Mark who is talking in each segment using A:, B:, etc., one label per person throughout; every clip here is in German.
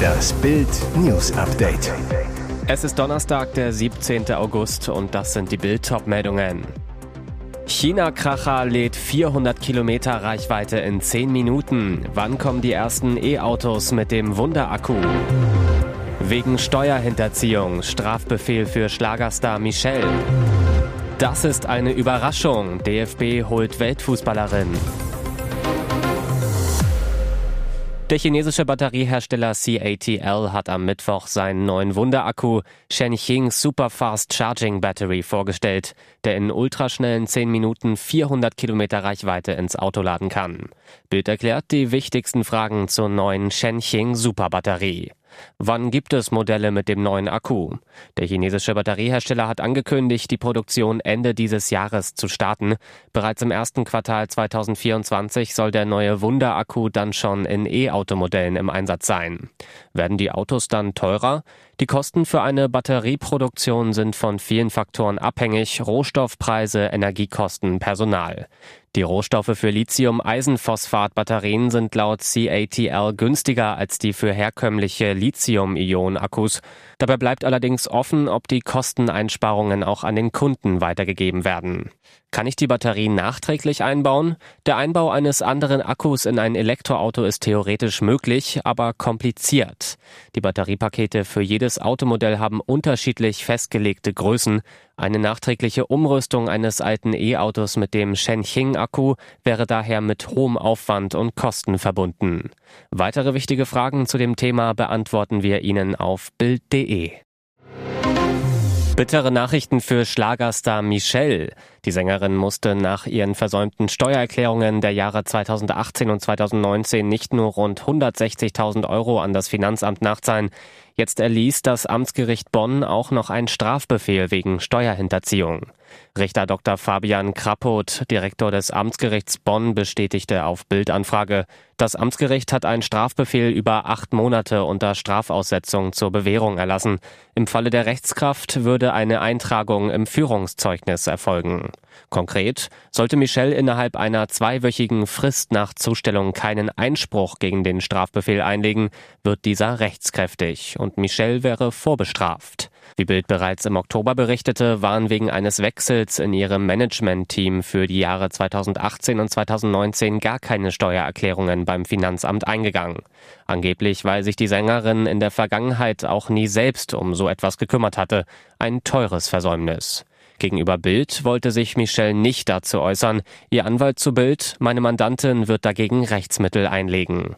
A: Das Bild News Update.
B: Es ist Donnerstag, der 17. August und das sind die Bild meldungen China-Kracher lädt 400 Kilometer Reichweite in 10 Minuten. Wann kommen die ersten E-Autos mit dem Wunderakku? Wegen Steuerhinterziehung Strafbefehl für Schlagerstar Michelle. Das ist eine Überraschung. DFB holt Weltfußballerin. Der chinesische Batteriehersteller CATL hat am Mittwoch seinen neuen Wunderakku Shenxing Superfast Charging Battery vorgestellt, der in ultraschnellen 10 Minuten 400 Kilometer Reichweite ins Auto laden kann. Bild erklärt die wichtigsten Fragen zur neuen Shenxing Superbatterie. Wann gibt es Modelle mit dem neuen Akku? Der chinesische Batteriehersteller hat angekündigt, die Produktion Ende dieses Jahres zu starten. Bereits im ersten Quartal 2024 soll der neue Wunderakku dann schon in E-Automodellen im Einsatz sein. Werden die Autos dann teurer? Die Kosten für eine Batterieproduktion sind von vielen Faktoren abhängig, Rohstoffpreise, Energiekosten, Personal. Die Rohstoffe für Lithium-Eisenphosphat-Batterien sind laut CATL günstiger als die für herkömmliche Lithium-Ionen-Akkus. Dabei bleibt allerdings offen, ob die Kosteneinsparungen auch an den Kunden weitergegeben werden. Kann ich die Batterie nachträglich einbauen? Der Einbau eines anderen Akkus in ein Elektroauto ist theoretisch möglich, aber kompliziert. Die Batteriepakete für jedes Automodell haben unterschiedlich festgelegte Größen. Eine nachträgliche Umrüstung eines alten E-Autos mit dem Shenxing-Akku wäre daher mit hohem Aufwand und Kosten verbunden. Weitere wichtige Fragen zu dem Thema beantworten wir Ihnen auf Bild.de. Bittere Nachrichten für Schlagerstar Michelle. Die Sängerin musste nach ihren versäumten Steuererklärungen der Jahre 2018 und 2019 nicht nur rund 160.000 Euro an das Finanzamt nachzahlen. Jetzt erließ das Amtsgericht Bonn auch noch einen Strafbefehl wegen Steuerhinterziehung. Richter Dr. Fabian Krappot, Direktor des Amtsgerichts Bonn, bestätigte auf Bildanfrage, das Amtsgericht hat einen Strafbefehl über acht Monate unter Strafaussetzung zur Bewährung erlassen. Im Falle der Rechtskraft würde eine Eintragung im Führungszeugnis erfolgen. Konkret sollte Michelle innerhalb einer zweiwöchigen Frist nach Zustellung keinen Einspruch gegen den Strafbefehl einlegen, wird dieser rechtskräftig und Michelle wäre vorbestraft. Wie Bild bereits im Oktober berichtete, waren wegen eines Wechsels in ihrem Management-Team für die Jahre 2018 und 2019 gar keine Steuererklärungen beim Finanzamt eingegangen. Angeblich, weil sich die Sängerin in der Vergangenheit auch nie selbst um so etwas gekümmert hatte. Ein teures Versäumnis. Gegenüber Bild wollte sich Michelle nicht dazu äußern. Ihr Anwalt zu Bild, meine Mandantin wird dagegen Rechtsmittel einlegen.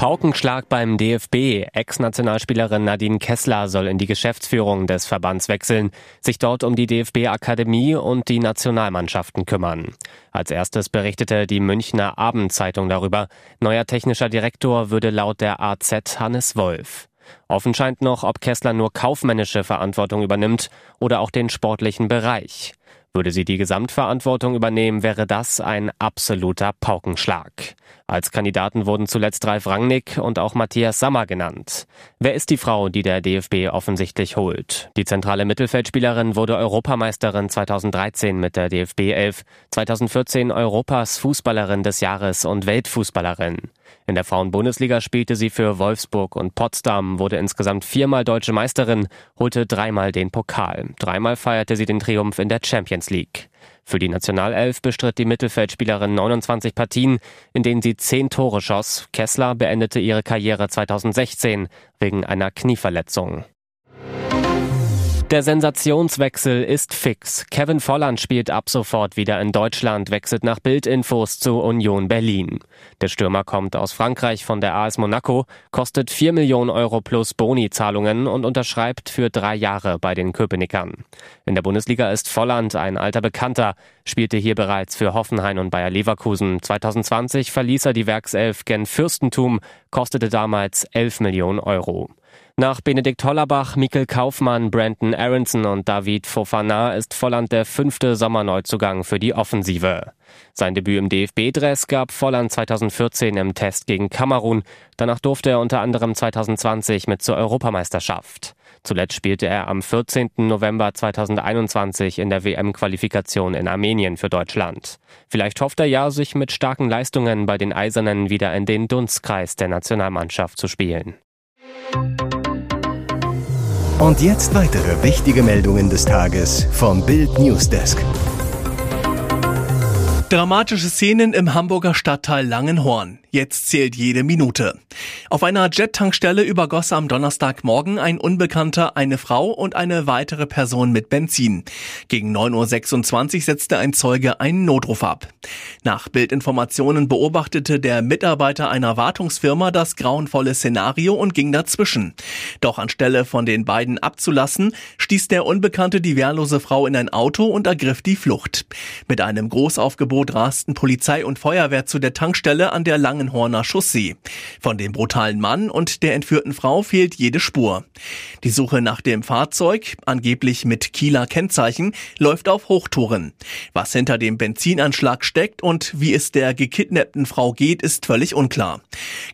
B: Paukenschlag beim DFB. Ex-Nationalspielerin Nadine Kessler soll in die Geschäftsführung des Verbands wechseln, sich dort um die DFB-Akademie und die Nationalmannschaften kümmern. Als erstes berichtete die Münchner Abendzeitung darüber. Neuer technischer Direktor würde laut der AZ Hannes Wolf. Offen scheint noch, ob Kessler nur kaufmännische Verantwortung übernimmt oder auch den sportlichen Bereich. Würde sie die Gesamtverantwortung übernehmen, wäre das ein absoluter Paukenschlag. Als Kandidaten wurden zuletzt Ralf Rangnick und auch Matthias Sammer genannt. Wer ist die Frau, die der DFB offensichtlich holt? Die zentrale Mittelfeldspielerin wurde Europameisterin 2013 mit der DFB 11, 2014 Europas Fußballerin des Jahres und Weltfußballerin. In der Frauenbundesliga spielte sie für Wolfsburg und Potsdam, wurde insgesamt viermal deutsche Meisterin, holte dreimal den Pokal. Dreimal feierte sie den Triumph in der Champions League. Für die Nationalelf bestritt die Mittelfeldspielerin 29 Partien, in denen sie zehn Tore schoss. Kessler beendete ihre Karriere 2016 wegen einer Knieverletzung. Der Sensationswechsel ist fix. Kevin Volland spielt ab sofort wieder in Deutschland, wechselt nach Bildinfos zu Union Berlin. Der Stürmer kommt aus Frankreich von der AS Monaco, kostet 4 Millionen Euro plus Boni-Zahlungen und unterschreibt für drei Jahre bei den Köpenickern. In der Bundesliga ist Volland ein alter Bekannter, spielte hier bereits für Hoffenheim und Bayer Leverkusen. 2020 verließ er die Werkself gen Fürstentum, kostete damals 11 Millionen Euro. Nach Benedikt Hollerbach, Mikkel Kaufmann, Brandon Aronson und David Fofana ist Volland der fünfte Sommerneuzugang für die Offensive. Sein Debüt im DFB-Dress gab Volland 2014 im Test gegen Kamerun. Danach durfte er unter anderem 2020 mit zur Europameisterschaft. Zuletzt spielte er am 14. November 2021 in der WM-Qualifikation in Armenien für Deutschland. Vielleicht hofft er ja, sich mit starken Leistungen bei den Eisernen wieder in den Dunstkreis der Nationalmannschaft zu spielen.
A: Und jetzt weitere wichtige Meldungen des Tages vom Bild Newsdesk.
C: Dramatische Szenen im Hamburger Stadtteil Langenhorn. Jetzt zählt jede Minute. Auf einer Jet-Tankstelle übergoss am Donnerstagmorgen ein Unbekannter eine Frau und eine weitere Person mit Benzin. Gegen 9.26 Uhr setzte ein Zeuge einen Notruf ab. Nach Bildinformationen beobachtete der Mitarbeiter einer Wartungsfirma das grauenvolle Szenario und ging dazwischen. Doch anstelle von den beiden abzulassen, stieß der Unbekannte die wehrlose Frau in ein Auto und ergriff die Flucht. Mit einem Großaufgebot rasten Polizei und Feuerwehr zu der Tankstelle an der Langen Langenhorner Chaussee. Von dem brutalen Mann und der entführten Frau fehlt jede Spur. Die Suche nach dem Fahrzeug, angeblich mit Kieler Kennzeichen, läuft auf Hochtouren. Was hinter dem Benzinanschlag steckt und wie es der gekidnappten Frau geht, ist völlig unklar.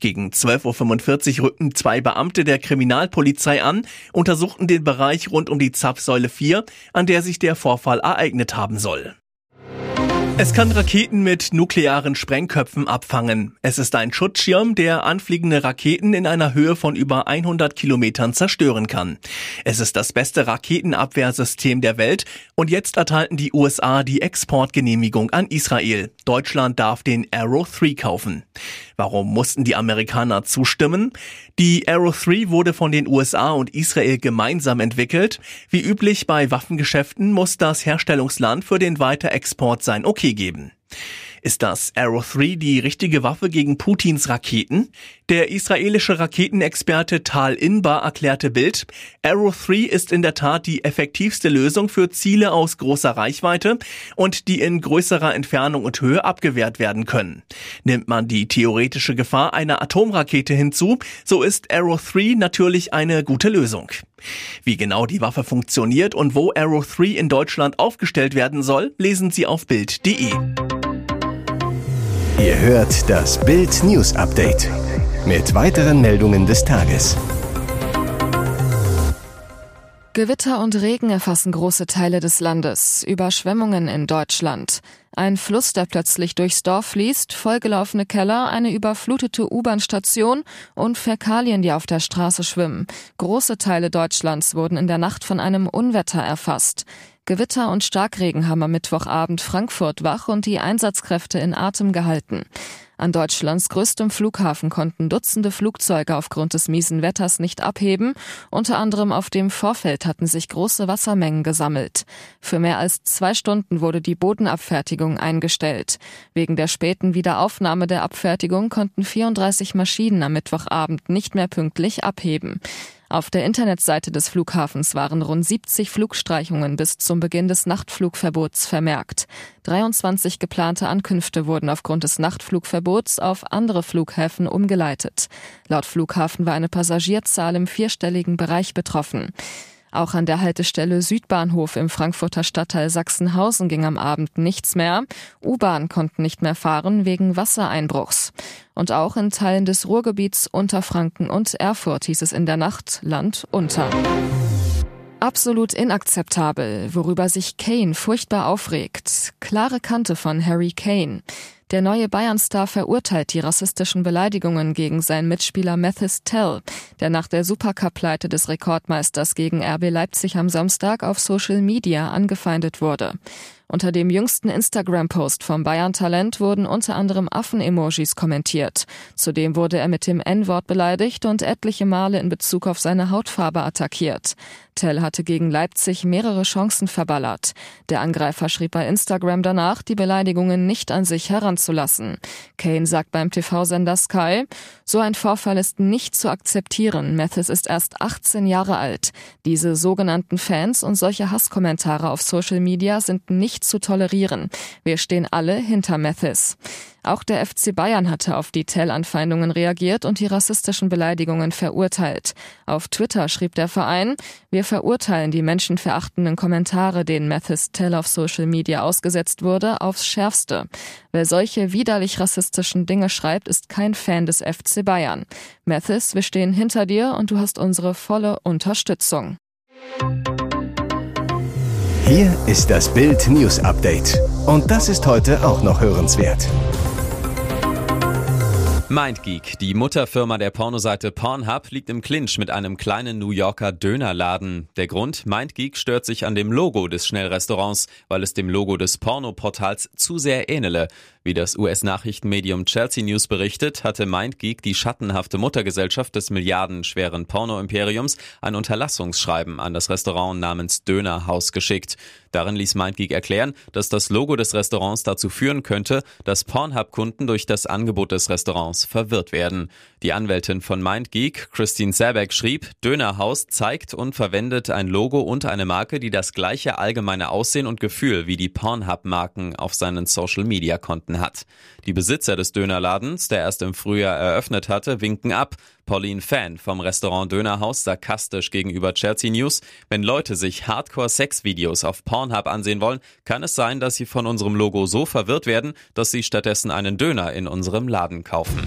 C: Gegen 12.45 Uhr rückten zwei Beamte der Kriminalpolizei an, untersuchten den Bereich rund um die Zapfsäule 4, an der sich der Vorfall ereignet haben soll. Es kann Raketen mit nuklearen Sprengköpfen abfangen. Es ist ein Schutzschirm, der anfliegende Raketen in einer Höhe von über 100 Kilometern zerstören kann. Es ist das beste Raketenabwehrsystem der Welt und jetzt erteilten die USA die Exportgenehmigung an Israel. Deutschland darf den Arrow 3 kaufen. Warum mussten die Amerikaner zustimmen? Die Arrow 3 wurde von den USA und Israel gemeinsam entwickelt. Wie üblich bei Waffengeschäften muss das Herstellungsland für den Weiterexport sein Okay geben. Ist das Arrow 3 die richtige Waffe gegen Putins Raketen? Der israelische Raketenexperte Tal Inbar erklärte Bild, Arrow 3 ist in der Tat die effektivste Lösung für Ziele aus großer Reichweite und die in größerer Entfernung und Höhe abgewehrt werden können. Nimmt man die theoretische Gefahr einer Atomrakete hinzu, so ist Arrow 3 natürlich eine gute Lösung. Wie genau die Waffe funktioniert und wo Arrow 3 in Deutschland aufgestellt werden soll, lesen Sie auf Bild.de.
A: Ihr hört das Bild News Update mit weiteren Meldungen des Tages.
D: Gewitter und Regen erfassen große Teile des Landes. Überschwemmungen in Deutschland. Ein Fluss, der plötzlich durchs Dorf fließt, vollgelaufene Keller, eine überflutete U-Bahn-Station und Fäkalien, die auf der Straße schwimmen. Große Teile Deutschlands wurden in der Nacht von einem Unwetter erfasst. Gewitter und Starkregen haben am Mittwochabend Frankfurt wach und die Einsatzkräfte in Atem gehalten. An Deutschlands größtem Flughafen konnten Dutzende Flugzeuge aufgrund des miesen Wetters nicht abheben. Unter anderem auf dem Vorfeld hatten sich große Wassermengen gesammelt. Für mehr als zwei Stunden wurde die Bodenabfertigung eingestellt. Wegen der späten Wiederaufnahme der Abfertigung konnten 34 Maschinen am Mittwochabend nicht mehr pünktlich abheben. Auf der Internetseite des Flughafens waren rund 70 Flugstreichungen bis zum Beginn des Nachtflugverbots vermerkt. 23 geplante Ankünfte wurden aufgrund des Nachtflugverbots auf andere Flughäfen umgeleitet. Laut Flughafen war eine Passagierzahl im vierstelligen Bereich betroffen. Auch an der Haltestelle Südbahnhof im Frankfurter Stadtteil Sachsenhausen ging am Abend nichts mehr. U-Bahn konnten nicht mehr fahren wegen Wassereinbruchs. Und auch in Teilen des Ruhrgebiets Unterfranken und Erfurt hieß es in der Nacht Land unter. Absolut inakzeptabel, worüber sich Kane furchtbar aufregt. Klare Kante von Harry Kane. Der neue Bayern-Star verurteilt die rassistischen Beleidigungen gegen seinen Mitspieler Mathis Tell, der nach der Supercup-Pleite des Rekordmeisters gegen RB Leipzig am Samstag auf Social Media angefeindet wurde. Unter dem jüngsten Instagram-Post vom Bayern-Talent wurden unter anderem Affen-Emojis kommentiert. Zudem wurde er mit dem N-Wort beleidigt und etliche Male in Bezug auf seine Hautfarbe attackiert. Tell hatte gegen Leipzig mehrere Chancen verballert. Der Angreifer schrieb bei Instagram danach, die Beleidigungen nicht an sich heranzulassen. Kane sagt beim TV-Sender Sky, so ein Vorfall ist nicht zu akzeptieren. Mathis ist erst 18 Jahre alt. Diese sogenannten Fans und solche Hasskommentare auf Social Media sind nicht zu tolerieren. Wir stehen alle hinter Mathis. Auch der FC Bayern hatte auf die Tell-Anfeindungen reagiert und die rassistischen Beleidigungen verurteilt. Auf Twitter schrieb der Verein, wir verurteilen die menschenverachtenden Kommentare, denen Mathis Tell auf Social Media ausgesetzt wurde, aufs Schärfste. Wer solche widerlich rassistischen Dinge schreibt, ist kein Fan des FC Bayern. Mathis, wir stehen hinter dir und du hast unsere volle Unterstützung.
A: Hier ist das Bild News Update. Und das ist heute auch noch hörenswert.
E: MindGeek, die Mutterfirma der Pornoseite Pornhub, liegt im Clinch mit einem kleinen New Yorker Dönerladen. Der Grund, MindGeek stört sich an dem Logo des Schnellrestaurants, weil es dem Logo des Pornoportals zu sehr ähnele. Wie das US-Nachrichtenmedium Chelsea News berichtet, hatte MindGeek die schattenhafte Muttergesellschaft des milliardenschweren Porno-Imperiums ein Unterlassungsschreiben an das Restaurant namens Dönerhaus geschickt. Darin ließ MindGeek erklären, dass das Logo des Restaurants dazu führen könnte, dass Pornhub-Kunden durch das Angebot des Restaurants verwirrt werden. Die Anwältin von MindGeek, Christine Sabeck, schrieb, Dönerhaus zeigt und verwendet ein Logo und eine Marke, die das gleiche allgemeine Aussehen und Gefühl wie die Pornhub-Marken auf seinen Social-Media-Konten angeboten hat. Die Besitzer des Dönerladens, der erst im Frühjahr eröffnet hatte, winken ab. Pauline Fan vom Restaurant Dönerhaus sarkastisch gegenüber Chelsea News. Wenn Leute sich Hardcore-Sex-Videos auf Pornhub ansehen wollen, kann es sein, dass sie von unserem Logo so verwirrt werden, dass sie stattdessen einen Döner in unserem Laden kaufen.